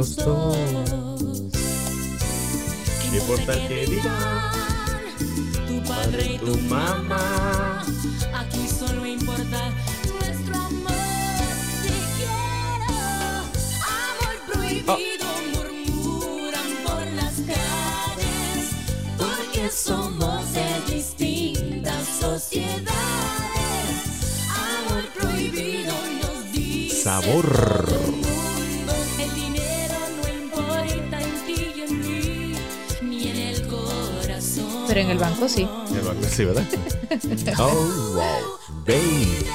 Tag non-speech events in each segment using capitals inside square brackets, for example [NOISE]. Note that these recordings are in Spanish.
los dos. No importa que digan tu padre y tu mamá. Aquí solo importa nuestro amor. Te quiero. Amor prohibido murmuran por las calles. Porque somos de distintas sociedades. Amor prohibido nos dice Sabor. Pero en el banco sí. El banco sí, ¿verdad? [LAUGHS] oh, wow. Baby.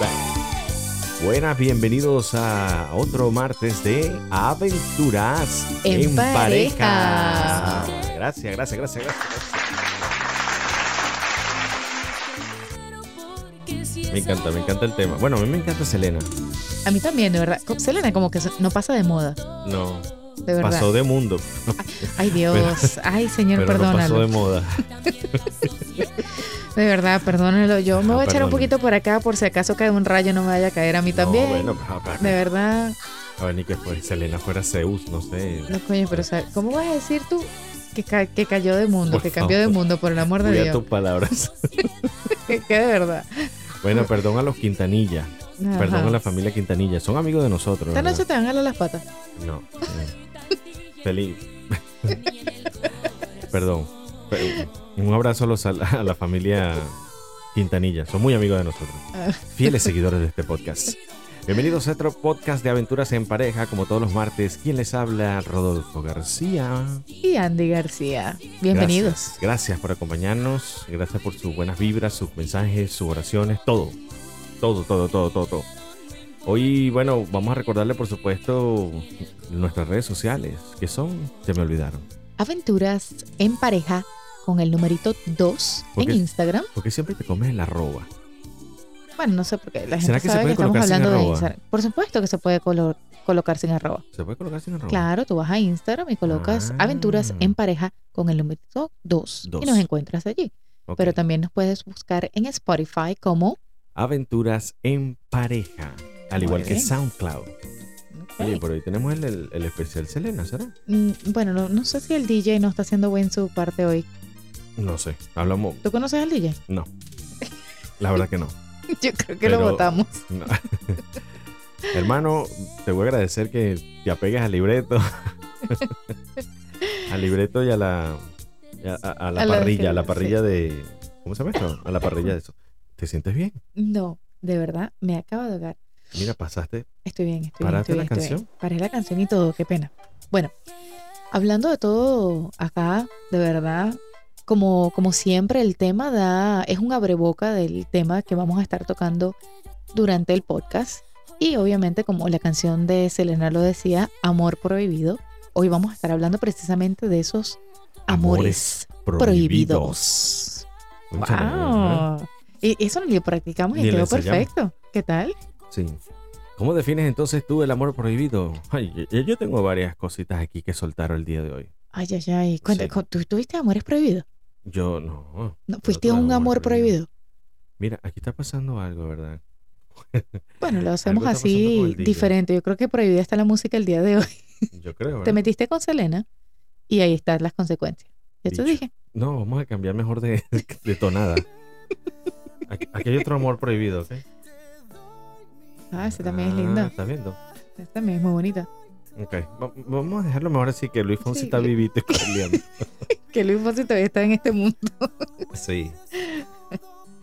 Buenas, bienvenidos a otro martes de Aventuras En pareja. pareja. Gracias, gracias, gracias, gracias. Me encanta, me encanta el tema. Bueno, a mí me encanta Selena. A mí también, de verdad. Selena como que no pasa de moda, No, de verdad. pasó de mundo, Ay Dios, ay Señor, pero no pasó perdónalo. de moda. De verdad, perdónalo. Yo me Ah, voy a echar un poquito por acá por si acaso cae un rayo no me vaya a caer a mí también. No, bueno, De verdad. a ver, ni que fue Selena fuera Zeus, no sé. No, coño, pero ¿cómo vas a decir tú que, ca- que cayó de mundo, Por que cambió de mundo, por el amor de Cuida Dios? tus palabras. [LAUGHS] Que, de verdad. Bueno, perdón a los Quintanilla. Ajá. Perdón a la familia Quintanilla. Son amigos de nosotros. Esta noche te van a las patas. No. eh. Feliz. [LAUGHS] Perdón. Pe- Un abrazo a, los- a la- a la familia Quintanilla. Son muy amigos de nosotros. Ah. Fieles seguidores de este podcast. Bienvenidos a otro podcast de aventuras en pareja, como todos los martes. ¿Quién les habla? Rodolfo García. Y Andy García. Bienvenidos. Gracias, gracias por acompañarnos. Gracias por sus buenas vibras, sus mensajes, sus oraciones, todo. Todo, todo, todo, todo, todo. Hoy, bueno, vamos a recordarle, por supuesto, nuestras redes sociales, que son, se me olvidaron. Aventuras en pareja con el numerito 2 ¿Por en? Instagram. Porque siempre te comes el arroba. Bueno, no sé por qué. La ¿Será gente que sabe que estamos hablando de? Instagram. Por supuesto que se puede colo- colocar sin arroba. ¿Se puede colocar sin arroba? Claro, tú vas a Instagram y colocas Ah. aventuras en pareja con el numerito 2 Dos. y nos encuentras allí. Pero también nos puedes buscar en Spotify como Aventuras en pareja. Al igual que. SoundCloud. Oye, por hoy tenemos el, el- el especial Selena, ¿será? Mm, Bueno, no, no sé si el DJ no está haciendo buen su parte hoy. No sé. Hablamos. ¿Tú conoces al DJ? No. La verdad que no. [LAUGHS] Yo creo que lo votamos. No. [LAUGHS] Hermano, te voy a agradecer que te apegues al libreto. [LAUGHS] al libreto y a la, y a, a- a la A la parrilla, a la sí. parrilla de. ¿Cómo se llama esto? A la parrilla de eso. ¿Te sientes bien? No, de verdad, me acabo de ahogar. Mira, pasaste. Estoy bien, estoy bien. ¿Paraste Estoy la bien, estoy bien. canción? Paré la canción y todo, qué pena. Bueno, hablando de todo acá, de verdad, como, como siempre, el tema da, es un abreboca del tema que vamos a estar tocando durante el podcast. Y obviamente, como la canción de Selena lo decía, Amor Prohibido, hoy vamos a estar hablando precisamente de esos amores, prohibidos. ¡Wow! Y eso lo practicamos y Ni quedó perfecto. ¿Qué tal? Sí. ¿Cómo defines entonces tú el amor prohibido? Ay, yo, tengo varias cositas aquí que soltar el día de hoy. Ay, ay, ay. Cuenta, Sí. ¿Tú tuviste amores prohibidos? Yo no. ¿No? ¿Fuiste un amor prohibido? Mira, aquí está pasando algo, ¿verdad? [LAUGHS] Bueno, lo hacemos así diferente. Yo creo que prohibida está la música el día de hoy. Yo creo. Te ¿verdad? metiste con Selena y ahí están las consecuencias. Ya te dije. No, vamos a cambiar mejor de, [LAUGHS] de tonada. Aquí, aquí hay otro amor prohibido, ¿ok? Ah, ese también es Ah, lindo. ¿Estás viendo? También es muy bonita. Ok. Va- vamos a dejarlo mejor así que Luis Fonsi Sí. está vivito y. [LAUGHS] Que Luis Fonsi todavía está en este mundo. Sí.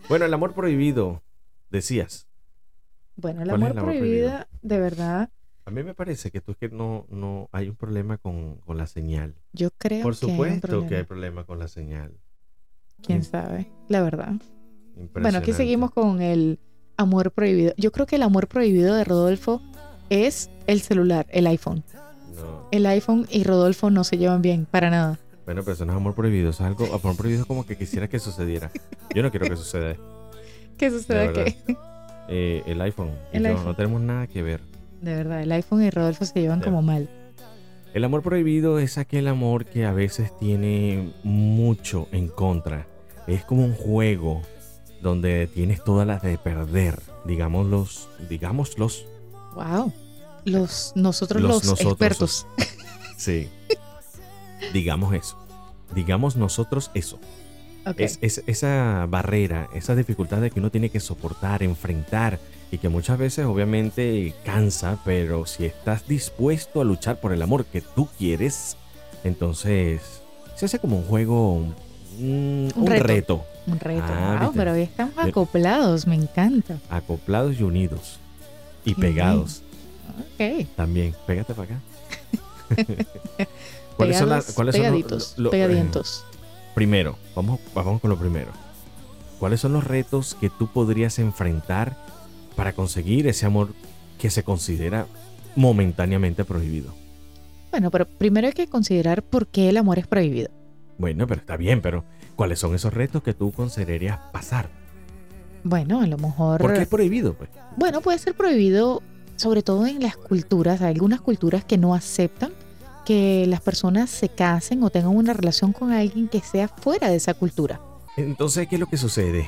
Bueno, el amor prohibido, decías. Bueno, el ¿Cuál es amor el amor prohibido, prohibido? de verdad, A mí me parece que tú es que no, no hay un problema con, con la señal. yo creo Por que hay un supuesto que hay problema. con la señal. ¿Quién sabe? La verdad. Bueno, aquí seguimos con el amor prohibido. Yo creo que el amor prohibido de Rodolfo es el celular, el iPhone. No. El iPhone y Rodolfo no se llevan bien, para nada. Bueno, pero eso no es amor prohibido, eso es algo, amor prohibido como que quisiera que sucediera. Yo no quiero que suceda. [LAUGHS] ¿Qué que Eh, el iPhone El yo iPhone. no tenemos nada que ver. De verdad, el iPhone y Rodolfo se llevan como mal. El amor prohibido es aquel amor que a veces tiene mucho en contra. Es como un juego donde tienes todas las de perder, digámoslos, digámoslos. Wow. Los, nosotros Los los, nosotros, expertos. Sí. Digamos eso. Digamos nosotros eso. Es, es- esa barrera, esa dificultad de que uno tiene que soportar, enfrentar y que muchas veces obviamente cansa, pero si estás dispuesto a luchar por el amor que tú quieres, entonces se hace como un juego, un, un reto. reto. Un reto. Ah, wow, ¿viste? pero hoy estamos acoplados, me encanta. acoplados y unidos y pegados Ok. también. Pégate para acá. [LAUGHS] ¿Cuáles son, las, cuáles son los- pegaditos, lo- pegadientos. Primero, vamos, vamos con lo primero. ¿Cuáles son los retos que tú podrías enfrentar para conseguir ese amor que se considera momentáneamente prohibido? Bueno, pero primero hay que considerar por qué el amor es prohibido. Bueno, pero está bien, pero ¿cuáles son esos retos que tú considerarías pasar? Bueno, a lo mejor. ¿Por qué es prohibido? Pues? Bueno, puede ser prohibido, sobre todo en las culturas. Hay algunas culturas que no aceptan que las personas se casen o tengan una relación con alguien que sea fuera de esa cultura. Entonces, ¿qué es lo que sucede?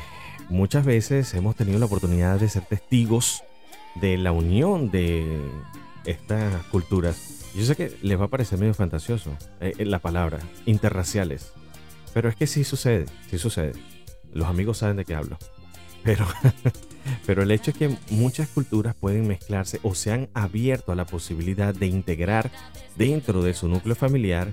Muchas veces hemos tenido la oportunidad de ser testigos de la unión de estas culturas. Yo sé que les va a parecer medio fantasioso eh, eh, la palabra, interraciales. Pero es que sí sucede, sí sucede. Los amigos saben de qué hablo. Pero, [LAUGHS] pero el hecho es que muchas culturas pueden mezclarse o se han abierto a la posibilidad de integrar dentro de su núcleo familiar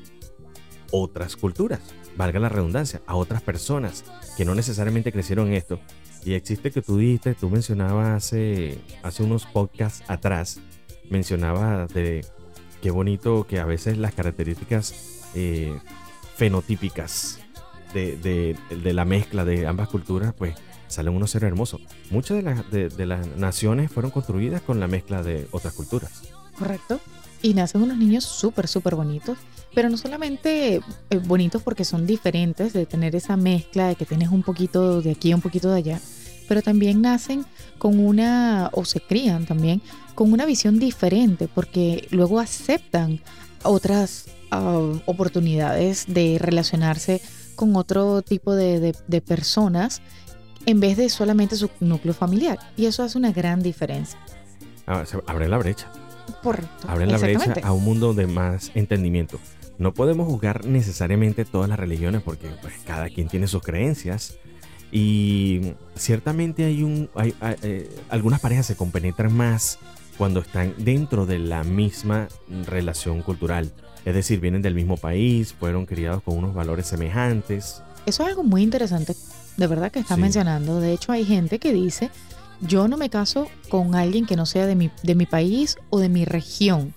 otras culturas, valga la redundancia, a otras personas que no necesariamente crecieron esto. Y existe que tú dijiste, tú mencionabas hace, hace unos podcasts atrás, mencionabas de qué bonito que a veces las características eh, fenotípicas de, de- de la mezcla de ambas culturas, pues salen unos seres hermosos. Muchas de las, de, de las naciones fueron construidas con la mezcla de otras culturas. ¿Correcto? Y nacen unos niños súper, súper bonitos. Pero no solamente eh, bonitos porque son diferentes, de tener esa mezcla, de que tienes un poquito de aquí, un poquito de allá, pero también nacen con una, o se crían también, con una visión diferente, porque luego aceptan otras ah, oportunidades de relacionarse con otro tipo de, de- de personas en vez de solamente su núcleo familiar. Y eso hace una gran diferencia. Ah, se abre la brecha. Correcto. abren la brecha a un mundo de más entendimiento. No podemos juzgar necesariamente todas las religiones porque pues, cada quien tiene sus creencias y ciertamente hay un hay, hay, eh, algunas parejas se compenetran más cuando están dentro de la misma relación cultural. Es decir, vienen del mismo país, fueron criados con unos valores semejantes. Eso es algo muy interesante, de verdad que estás Sí. mencionando. De hecho, hay gente que dice, yo no me caso con alguien que no sea de mi, de mi país o de mi región.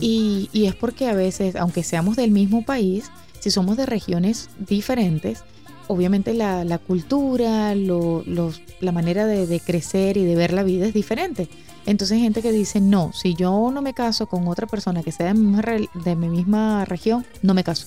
Y, y es porque a veces, aunque seamos del mismo país, si somos de regiones diferentes, obviamente la, la cultura, lo- los- la manera de, de crecer y de ver la vida es diferente. Entonces hay gente que dice, no, si yo no me caso con otra persona que sea de mi misma, re- de mi misma región, no me caso.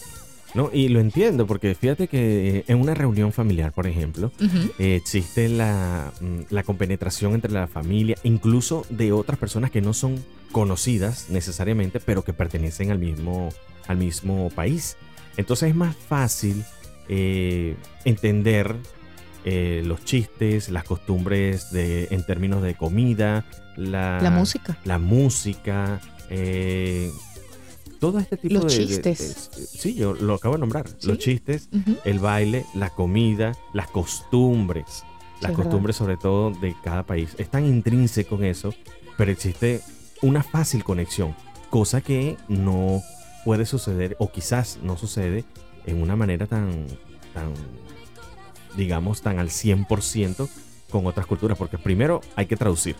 No, y lo entiendo porque fíjate que eh, en una reunión familiar, por ejemplo. Eh, existe la, mm, la compenetración entre la familia, incluso de otras personas que no son conocidas necesariamente, pero que pertenecen al mismo, al mismo país. Entonces es más fácil eh, entender eh, los chistes, las costumbres de, en términos de comida, la, La música. la música, eh, todo este tipo Los de, de- chistes. de- sí, yo lo acabo de nombrar. Sí. Los chistes el baile, la comida, las costumbres, las es costumbres sobre todo de cada país. Es tan intrínseco en eso, pero existe una fácil conexión, cosa que no puede suceder o quizás no sucede en una manera tan, tan digamos, tan al 100% con otras culturas, porque primero hay que traducir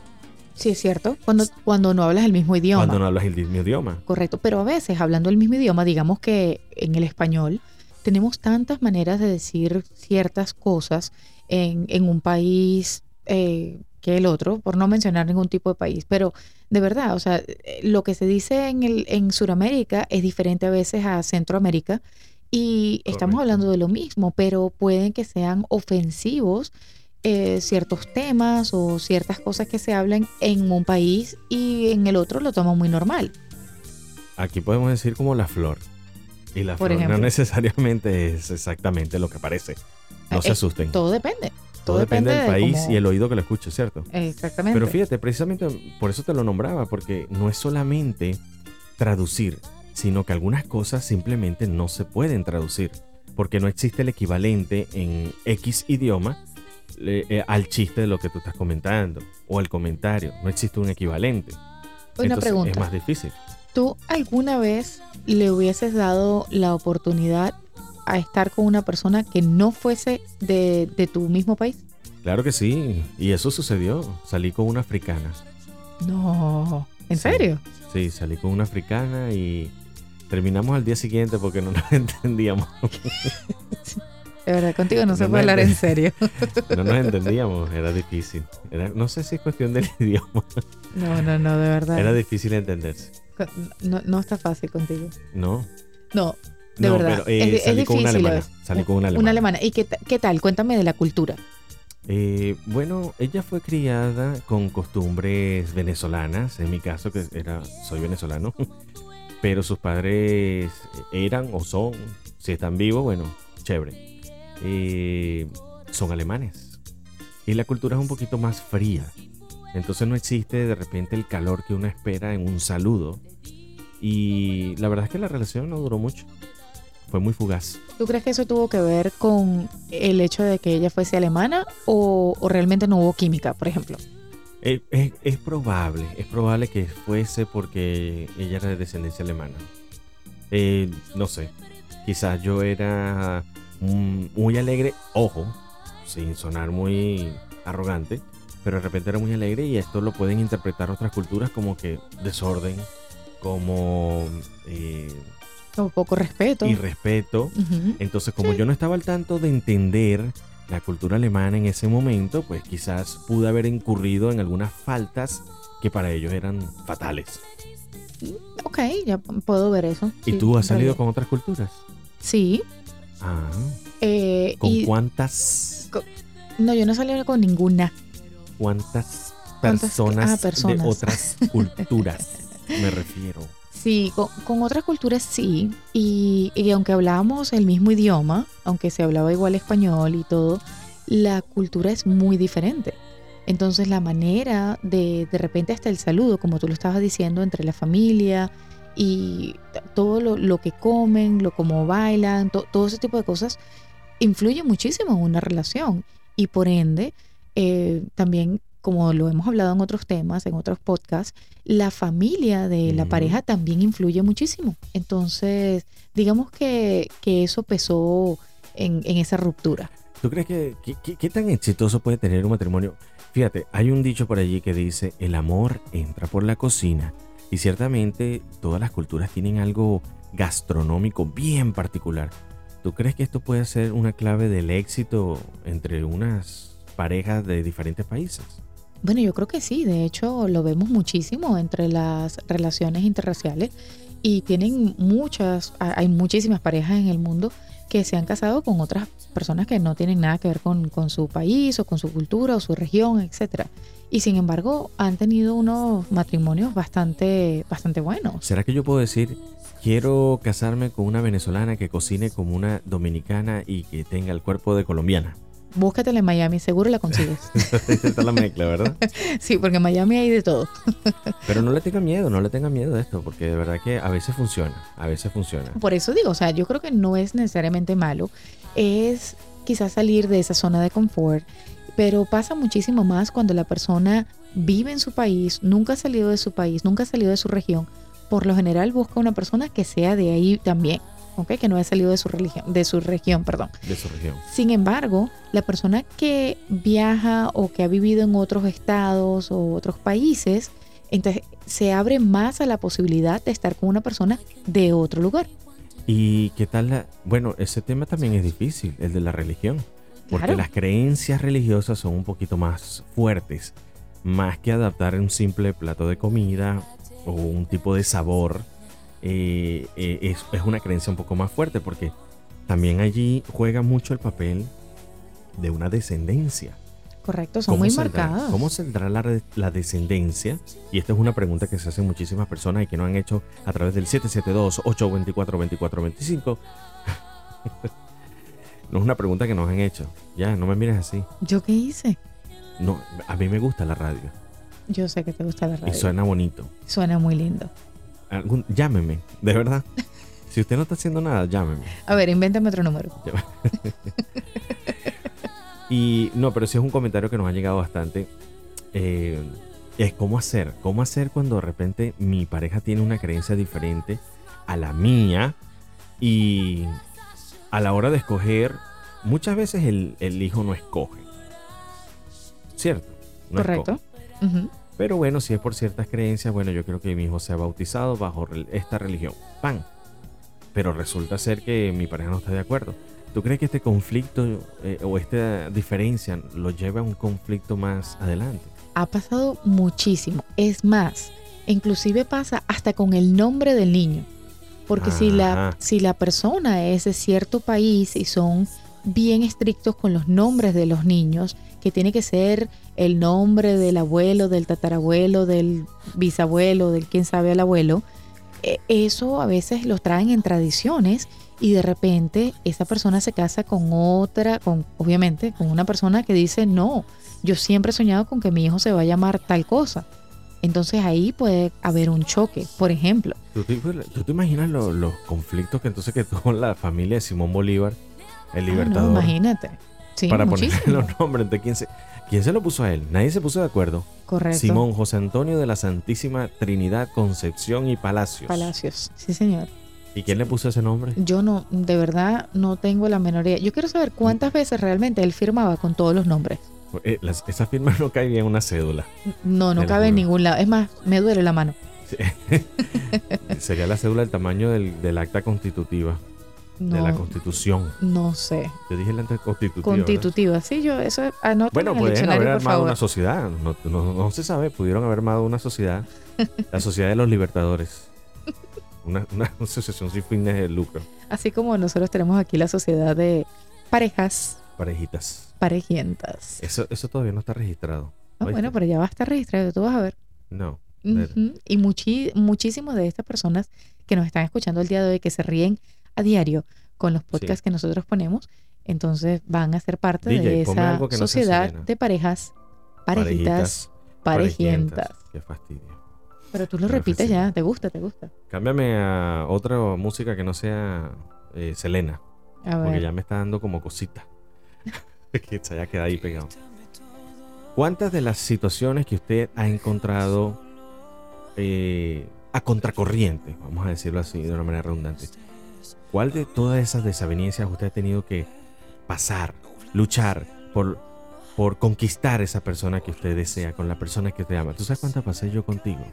Sí, es cierto. Cuando, cuando no hablas el mismo idioma. cuando no hablas el mismo idioma. Correcto. Pero a veces, hablando el mismo idioma, digamos que en el español tenemos tantas maneras de decir ciertas cosas en, en un país eh, que el otro, por no mencionar ningún tipo de país. Pero de verdad, o sea, eh, lo que se dice en, el, en Sudamérica es diferente a veces a Centroamérica. Y estamos hablando de lo mismo, pero pueden que sean ofensivos eh, ciertos temas o ciertas cosas que se hablan en un país y en el otro lo toman muy normal. Aquí podemos decir como la flor. Y la Por flor ejemplo. no necesariamente es exactamente lo que parece. No Eh, se asusten. Todo depende. Todo depende del de país cómo- y el oído que lo escuche, ¿cierto? Exactamente. Pero fíjate, precisamente por eso te lo nombraba, porque no es solamente traducir, sino que algunas cosas simplemente no se pueden traducir, porque no existe el equivalente en X idioma eh, al chiste de lo que tú estás comentando o al comentario. No existe un equivalente. Una Entonces, pregunta. Es más difícil. ¿Tú alguna vez le hubieses dado la oportunidad a estar con una persona que no fuese de, de tu mismo país? Claro que sí, y eso sucedió. Salí con una africana. No. ¿En Sí. serio? Sí, salí con una africana y terminamos al día siguiente porque no nos [LAUGHS] entendíamos. De verdad, contigo no se No puede me hablar en serio. [LAUGHS] No nos entendíamos, era difícil. Era- no sé si es cuestión del [LAUGHS] idioma. No, no, no, de verdad. Era difícil entenderse. No, no está fácil contigo. No, No, de no, verdad. pero eh, es, es salí con una difícil. alemana. Salí con una alemana. Una alemana. ¿Y qué, qué tal? Cuéntame de la cultura. Eh, bueno, ella fue criada con costumbres venezolanas, en mi caso que era soy venezolano, pero sus padres eran o son, si están vivos, bueno, chévere. Eh, son alemanes y la cultura es un poquito más fría, entonces no existe de repente el calor que uno espera en un saludo y la verdad es que la relación no duró mucho, fue muy fugaz. ¿Tú crees que eso tuvo que ver con el hecho de que ella fuese alemana o, o realmente no hubo química, por ejemplo? Es, es- es probable, es probable que fuese porque ella era de descendencia alemana. Eh, no sé, quizás yo era mm, muy alegre, ojo, sin sonar muy arrogante, pero de repente era muy alegre y esto lo pueden interpretar otras culturas como que desorden, como eh, poco respeto. irrespeto. Ujú. Entonces, como Sí. yo no estaba al tanto de entender la cultura alemana en ese momento, pues quizás pude haber incurrido en algunas faltas que para ellos eran fatales. Ok, ya puedo ver eso. ¿Y sí, tú has salido con otras culturas? Sí. Ah, eh, ¿con y- cuántas, No, yo no salí con ninguna. cuántas Ah, personas. de otras [LAUGHS] culturas me refiero? Sí, con, otras culturas sí. Y, y aunque hablábamos el mismo idioma, aunque se hablaba igual español y todo, la cultura es muy diferente. Entonces la manera de de repente hasta el saludo, como tú lo estabas diciendo, entre la familia y todo lo, lo que comen, lo como bailan, to- todo ese tipo de cosas, influye muchísimo en una relación. Y por ende, eh, también, como lo hemos hablado en otros temas, en otros podcasts, la familia de la pareja también influye muchísimo. Entonces, digamos que, que eso pesó en, en esa ruptura. ¿Tú crees que- que- qué tan exitoso puede tener un matrimonio? Fíjate, hay un dicho por allí que dice, el amor entra por la cocina. Y ciertamente todas las culturas tienen algo gastronómico bien particular. ¿Tú crees que esto puede ser una clave del éxito entre unas parejas de diferentes países? Bueno, yo creo que sí, de hecho lo vemos muchísimo entre las relaciones interraciales y tienen muchas, ha- hay muchísimas parejas en el mundo que se han casado con otras personas que no tienen nada que ver con, su país o con su cultura o su región, etcétera. Y sin embargo han tenido unos matrimonios bastante, bastante buenos. ¿Será que yo puedo decir, quiero casarme con una venezolana que cocine como una dominicana y que tenga el cuerpo de colombiana? Búscatela en Miami, seguro la consigues. [LAUGHS] Esta es la mezcla, ¿verdad? [LAUGHS] sí, porque en Miami hay de todo. [LAUGHS] Pero no le tenga miedo, no le tenga miedo de esto, porque de verdad que a veces funciona, a veces funciona. Por eso digo, o sea, yo creo que no es necesariamente malo, es quizás salir de esa zona de confort, pero pasa muchísimo más cuando la persona vive en su país, nunca ha salido de su país, nunca ha salido de su región. Por lo general busca una persona que sea de ahí también, ¿ok? Que no haya salido de su religión, de su región, perdón. De su región. Sin embargo, la persona que viaja o que ha vivido en otros estados o otros países, entonces se abre más a la posibilidad de estar con una persona de otro lugar. ¿Y qué tal la...? Bueno, ese tema también es difícil, el de la religión. Porque Claro. las creencias religiosas son un poquito más fuertes. Más que adaptar un simple plato de comida o un tipo de sabor, eh, eh, es, es una creencia un poco más fuerte porque también allí juega mucho el papel de una descendencia. Correcto, son ¿Cómo muy saldrá- marcadas. ¿Cómo saldrá la, la descendencia? Y esta es una pregunta que se hacen muchísimas personas y que no han hecho a través del 772-824-2425. [LAUGHS] no es una pregunta que nos han hecho. Ya, no me mires así. ¿Yo qué hice? No, a mí me gusta la radio Yo sé que te gusta la radio. y suena bonito. Suena muy lindo. Algún, llámeme, de verdad. Si usted no está haciendo nada, llámeme. A ver, invéntame otro número. Y no, pero sí es un comentario que nos ha llegado bastante. eh, es cómo hacer. ¿Cómo hacer cuando de repente mi pareja tiene una creencia diferente a la mía? Y a la hora de escoger, muchas veces el, el hijo no escoge. ¿Cierto? No Correcto. escoge. Pero bueno, si es por ciertas creencias, bueno, yo creo que mi hijo sea bautizado bajo esta religión. ¡Pan! Pero resulta ser que mi pareja no está de acuerdo. ¿Tú crees que este conflicto eh, o esta diferencia lo lleva a un conflicto más adelante? Ha pasado muchísimo. Es más, inclusive pasa hasta con el nombre del niño. Porque si la, si la persona es de cierto país y son bien estrictos con los nombres de los niños, que tiene que ser el nombre del abuelo, del tatarabuelo, del bisabuelo, del quién sabe al abuelo, eh, eso a veces los traen en tradiciones y de repente esa persona se casa con otra, con obviamente con una persona que dice, no, yo siempre he soñado con que mi hijo se va a llamar tal cosa. Entonces ahí puede haber un choque, por ejemplo. ¿Tú te, tú te imaginas lo- los conflictos que entonces que tuvo la familia de Simón Bolívar, el Ah, no, libertador, imagínate. Sí, para ponerle muchísimo. los nombres? ¿De quién se, quién se lo puso a él? Nadie se puso de acuerdo. Correcto. Simón José Antonio de la Santísima Trinidad Concepción y Palacios. Palacios. Sí, señor. ¿Y quién le puso ese nombre? Yo no, de verdad, no tengo la menor idea. Yo quiero saber cuántas veces realmente él firmaba con todos los nombres. Eh, las- esa firma no cae en una cédula. No, no cabe en ningún lado. Es más, me duele la mano. Sí. [LAUGHS] Sería la cédula del tamaño del, del acta constitutiva, No, de la constitución. no sé. Te dije el acta constitutiva. ¿verdad? Constitutiva. Sí, yo, eso anota Bueno, en el pueden diccionario, haber armado favor. una sociedad. No, no- no se sabe. Pudieron haber armado una sociedad. La Sociedad de los Libertadores. [LAUGHS] Una, una asociación sin fines de lucro. Así como nosotros tenemos aquí la sociedad de parejas Parejitas. parejientas. Eso, eso todavía no está registrado. Ah, bueno, pero ya va a estar registrado, tú vas a ver. No. Ver. Ujú. Y muchísimas de estas personas que nos están escuchando el día de hoy, que se ríen a diario con los podcasts Sí. que nosotros ponemos, entonces van a ser parte DJ, de esa no sociedad de parejas, parejitas, parejientas. parejientas. Qué fastidio. Pero tú lo Pero repites ya, te gusta, te gusta. Cámbiame a otra música que no sea eh, Selena. A Porque ya me está dando como cosita. [LAUGHS] que se haya quedado ahí pegado. ¿Cuántas de las situaciones que usted ha encontrado eh, a contracorriente, vamos a decirlo así de una manera redundante, cuál de todas esas desavenencias usted ha tenido que pasar, luchar por, por conquistar esa persona que usted desea, con la persona que te ama? ¿Tú sabes cuántas pasé yo contigo?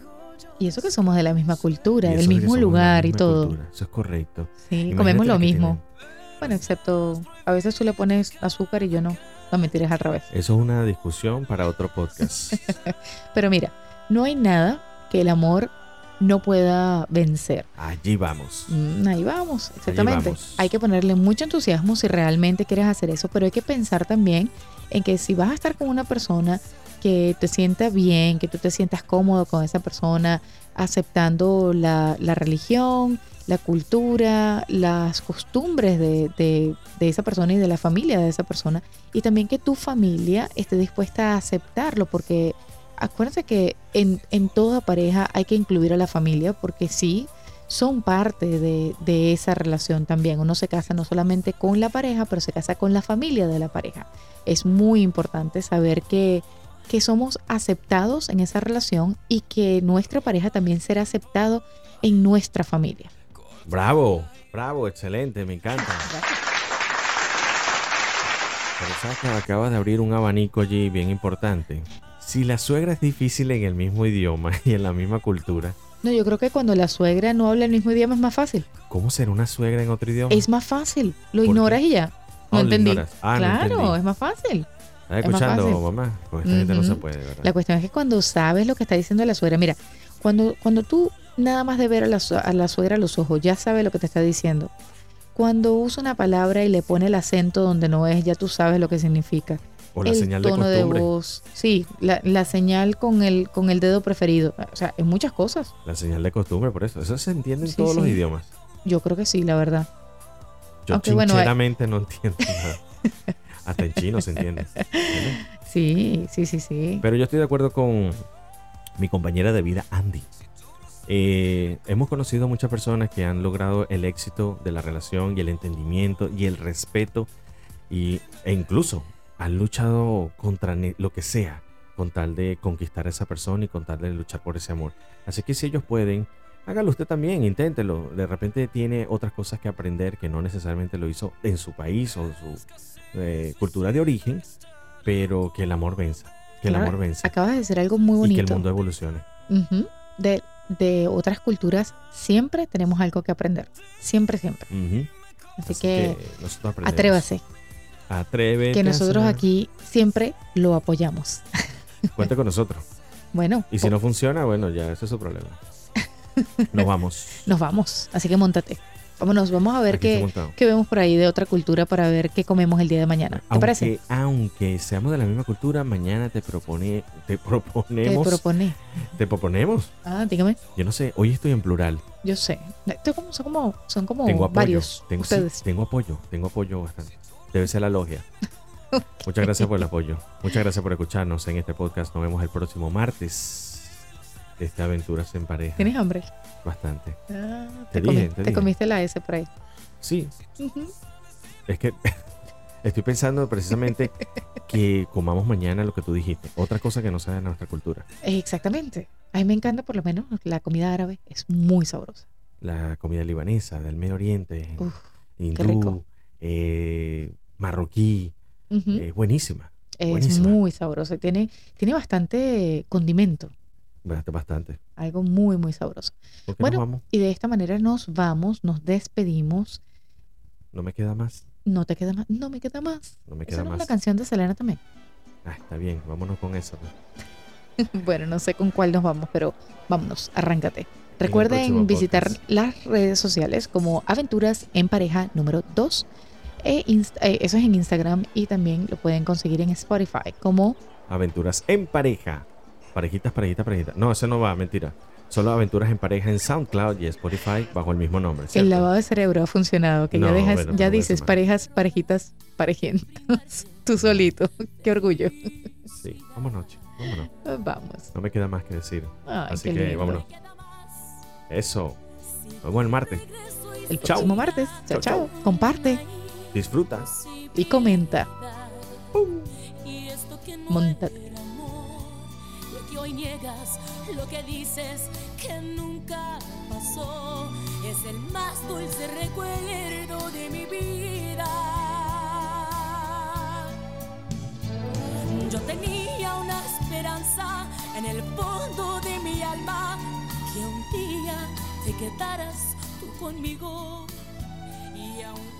y eso que somos de la misma cultura, del mismo somos de la lugar y todo. cultura. Eso es correcto. Sí, Imagínate comemos lo mismo. tienen. Bueno, excepto a veces tú le pones azúcar y yo no. No me tires al revés. Eso es una discusión para otro podcast. [LAUGHS] Pero mira, no hay nada que el amor no pueda vencer. Allí vamos. Mm, ahí vamos, exactamente. vamos. Hay que ponerle mucho entusiasmo si realmente quieres hacer eso, pero hay que pensar también en que si vas a estar con una persona que te sienta bien, que tú te sientas cómodo con esa persona, aceptando la, la religión, la cultura, las costumbres de, de- de esa persona y de la familia de esa persona, y también que tu familia esté dispuesta a aceptarlo, porque acuérdense que en, en toda pareja hay que incluir a la familia, porque sí, son parte de, de esa relación también. Uno se casa no solamente con la pareja, pero se casa con la familia de la pareja. Es muy importante saber que, que somos aceptados en esa relación y que nuestra pareja también será aceptado en nuestra familia. Bravo, bravo, excelente, me encanta. Pero sabes que acabas de abrir un abanico allí bien importante. Si la suegra es difícil en el mismo idioma [LAUGHS] y en la misma cultura, No, yo creo que cuando la suegra no habla el mismo idioma es más fácil. ¿cómo será una suegra en otro idioma? Es más fácil. Lo ignoras y ya. Ah, No entendí. Ah, no claro, entendí. es más fácil. ¿Estás escuchando, mamá? Con esta gente no se puede, ¿verdad? La cuestión es que cuando sabes lo que está diciendo la suegra, mira, cuando, cuando tú nada más de ver a la, a la suegra a los ojos, ya sabe lo que te está diciendo. Cuando usa una palabra y le pone el acento donde no es, ya tú sabes lo que significa. O la el señal de tono de, costumbre. voz, sí, la, la señal con el, con el dedo preferido. O sea, en muchas cosas. La señal de costumbre, por eso. Eso se entiende en Sí, todos los idiomas. Yo creo que sí, la verdad. Yo Aunque bueno, hay- sinceramente no entiendo nada. Hasta en chino se entiende. [LAUGHS] Sí, sí, sí, sí. Pero yo estoy de acuerdo con mi compañera de vida, Andy. Eh, hemos conocido a muchas personas que han logrado el éxito de la relación y el entendimiento y el respeto y, e incluso han luchado contra lo que sea con tal de conquistar a esa persona y con tal de luchar por ese amor. Así que si ellos pueden, hágalo usted también, inténtelo. De repente tiene otras cosas que aprender que no necesariamente lo hizo en su país o su eh, cultura de origen, pero que el amor venza, que el amor vence Acabas de decir algo muy y que el bonito. mundo evolucione. De, de otras culturas siempre tenemos algo que aprender. Siempre, siempre. Ujú. Así, que, aprendemos. atrévase, Atrévete que nosotros aquí siempre lo apoyamos. [LAUGHS] Cuente con nosotros. Bueno, Y si no funciona, bueno, ya ese es su problema. [LAUGHS] Nos vamos. nos vamos. Así que montate. Vámonos, vamos a ver qué, qué vemos por ahí de otra cultura para ver qué comemos el día de mañana. ¿Te Aunque, parece? aunque seamos de la misma cultura, mañana te propone, te [LAUGHS] Te proponemos, propone. te proponemos. Ah, dígame. Yo no sé, hoy estoy en plural. Yo sé. Son como, son como tengo apoyo. varios. tengo, sí, ustedes. tengo apoyo, tengo apoyo bastante. Debe ser la logia. [LAUGHS] Muchas gracias por el apoyo. Muchas gracias por escucharnos en este podcast. Nos vemos el próximo martes. de Este Aventuras en Pareja. ¿Tienes hambre? Bastante. Ah, Te te, comi- dije, te te dije. comiste la S por ahí. Sí. Es que [LAUGHS] estoy pensando precisamente que comamos mañana lo que tú dijiste. Otra cosa que no sea de nuestra cultura. Exactamente. A mí me encanta por lo menos la comida árabe. Es muy sabrosa. La comida libanesa, del Medio Oriente, Uf, hindú, rico. Eh, marroquí. ujú. eh, buenísima. es buenísima. muy sabrosa. y Tiene, tiene bastante condimento. Bast- Bastante. Algo muy, muy sabroso. ¿Por qué Bueno. vamos? Y de esta manera nos vamos, nos despedimos. No me queda más. No te queda más. No me queda más. No me Esa queda no es más. una canción de Selena también. Ah, está bien, vámonos con eso. pues. [LAUGHS] bueno, no sé con cuál nos vamos, pero vámonos, arráncate. Recuerden visitar podcast. las redes sociales como Aventuras en Pareja número 2. E eh, eso es en Instagram y también lo pueden conseguir en Spotify como Aventuras en pareja. Parejitas, parejitas, parejitas. No, eso no va, mentira. Solo aventuras en pareja en SoundCloud y Spotify bajo el mismo nombre. El lavado de cerebro ha funcionado, que ya dejas, bueno, ya dices parejas, parejitas, parejientas. [LAUGHS] Tú solito. Qué orgullo. Sí, vámonos, chicos, vámonos. Vamos. No me queda más que decir. Ay, Así que lindo. vámonos. Eso. Nos vemos el martes. El Chao. próximo martes. Chao, Chao, chao. Comparte Disfruta. y comenta. Y esto que no Móntate. era amor, y que hoy niegas lo que dices que nunca pasó. Es el más dulce recuerdo de mi vida. Yo tenía una esperanza en el fondo de mi alma que un día te quedaras tú conmigo y aún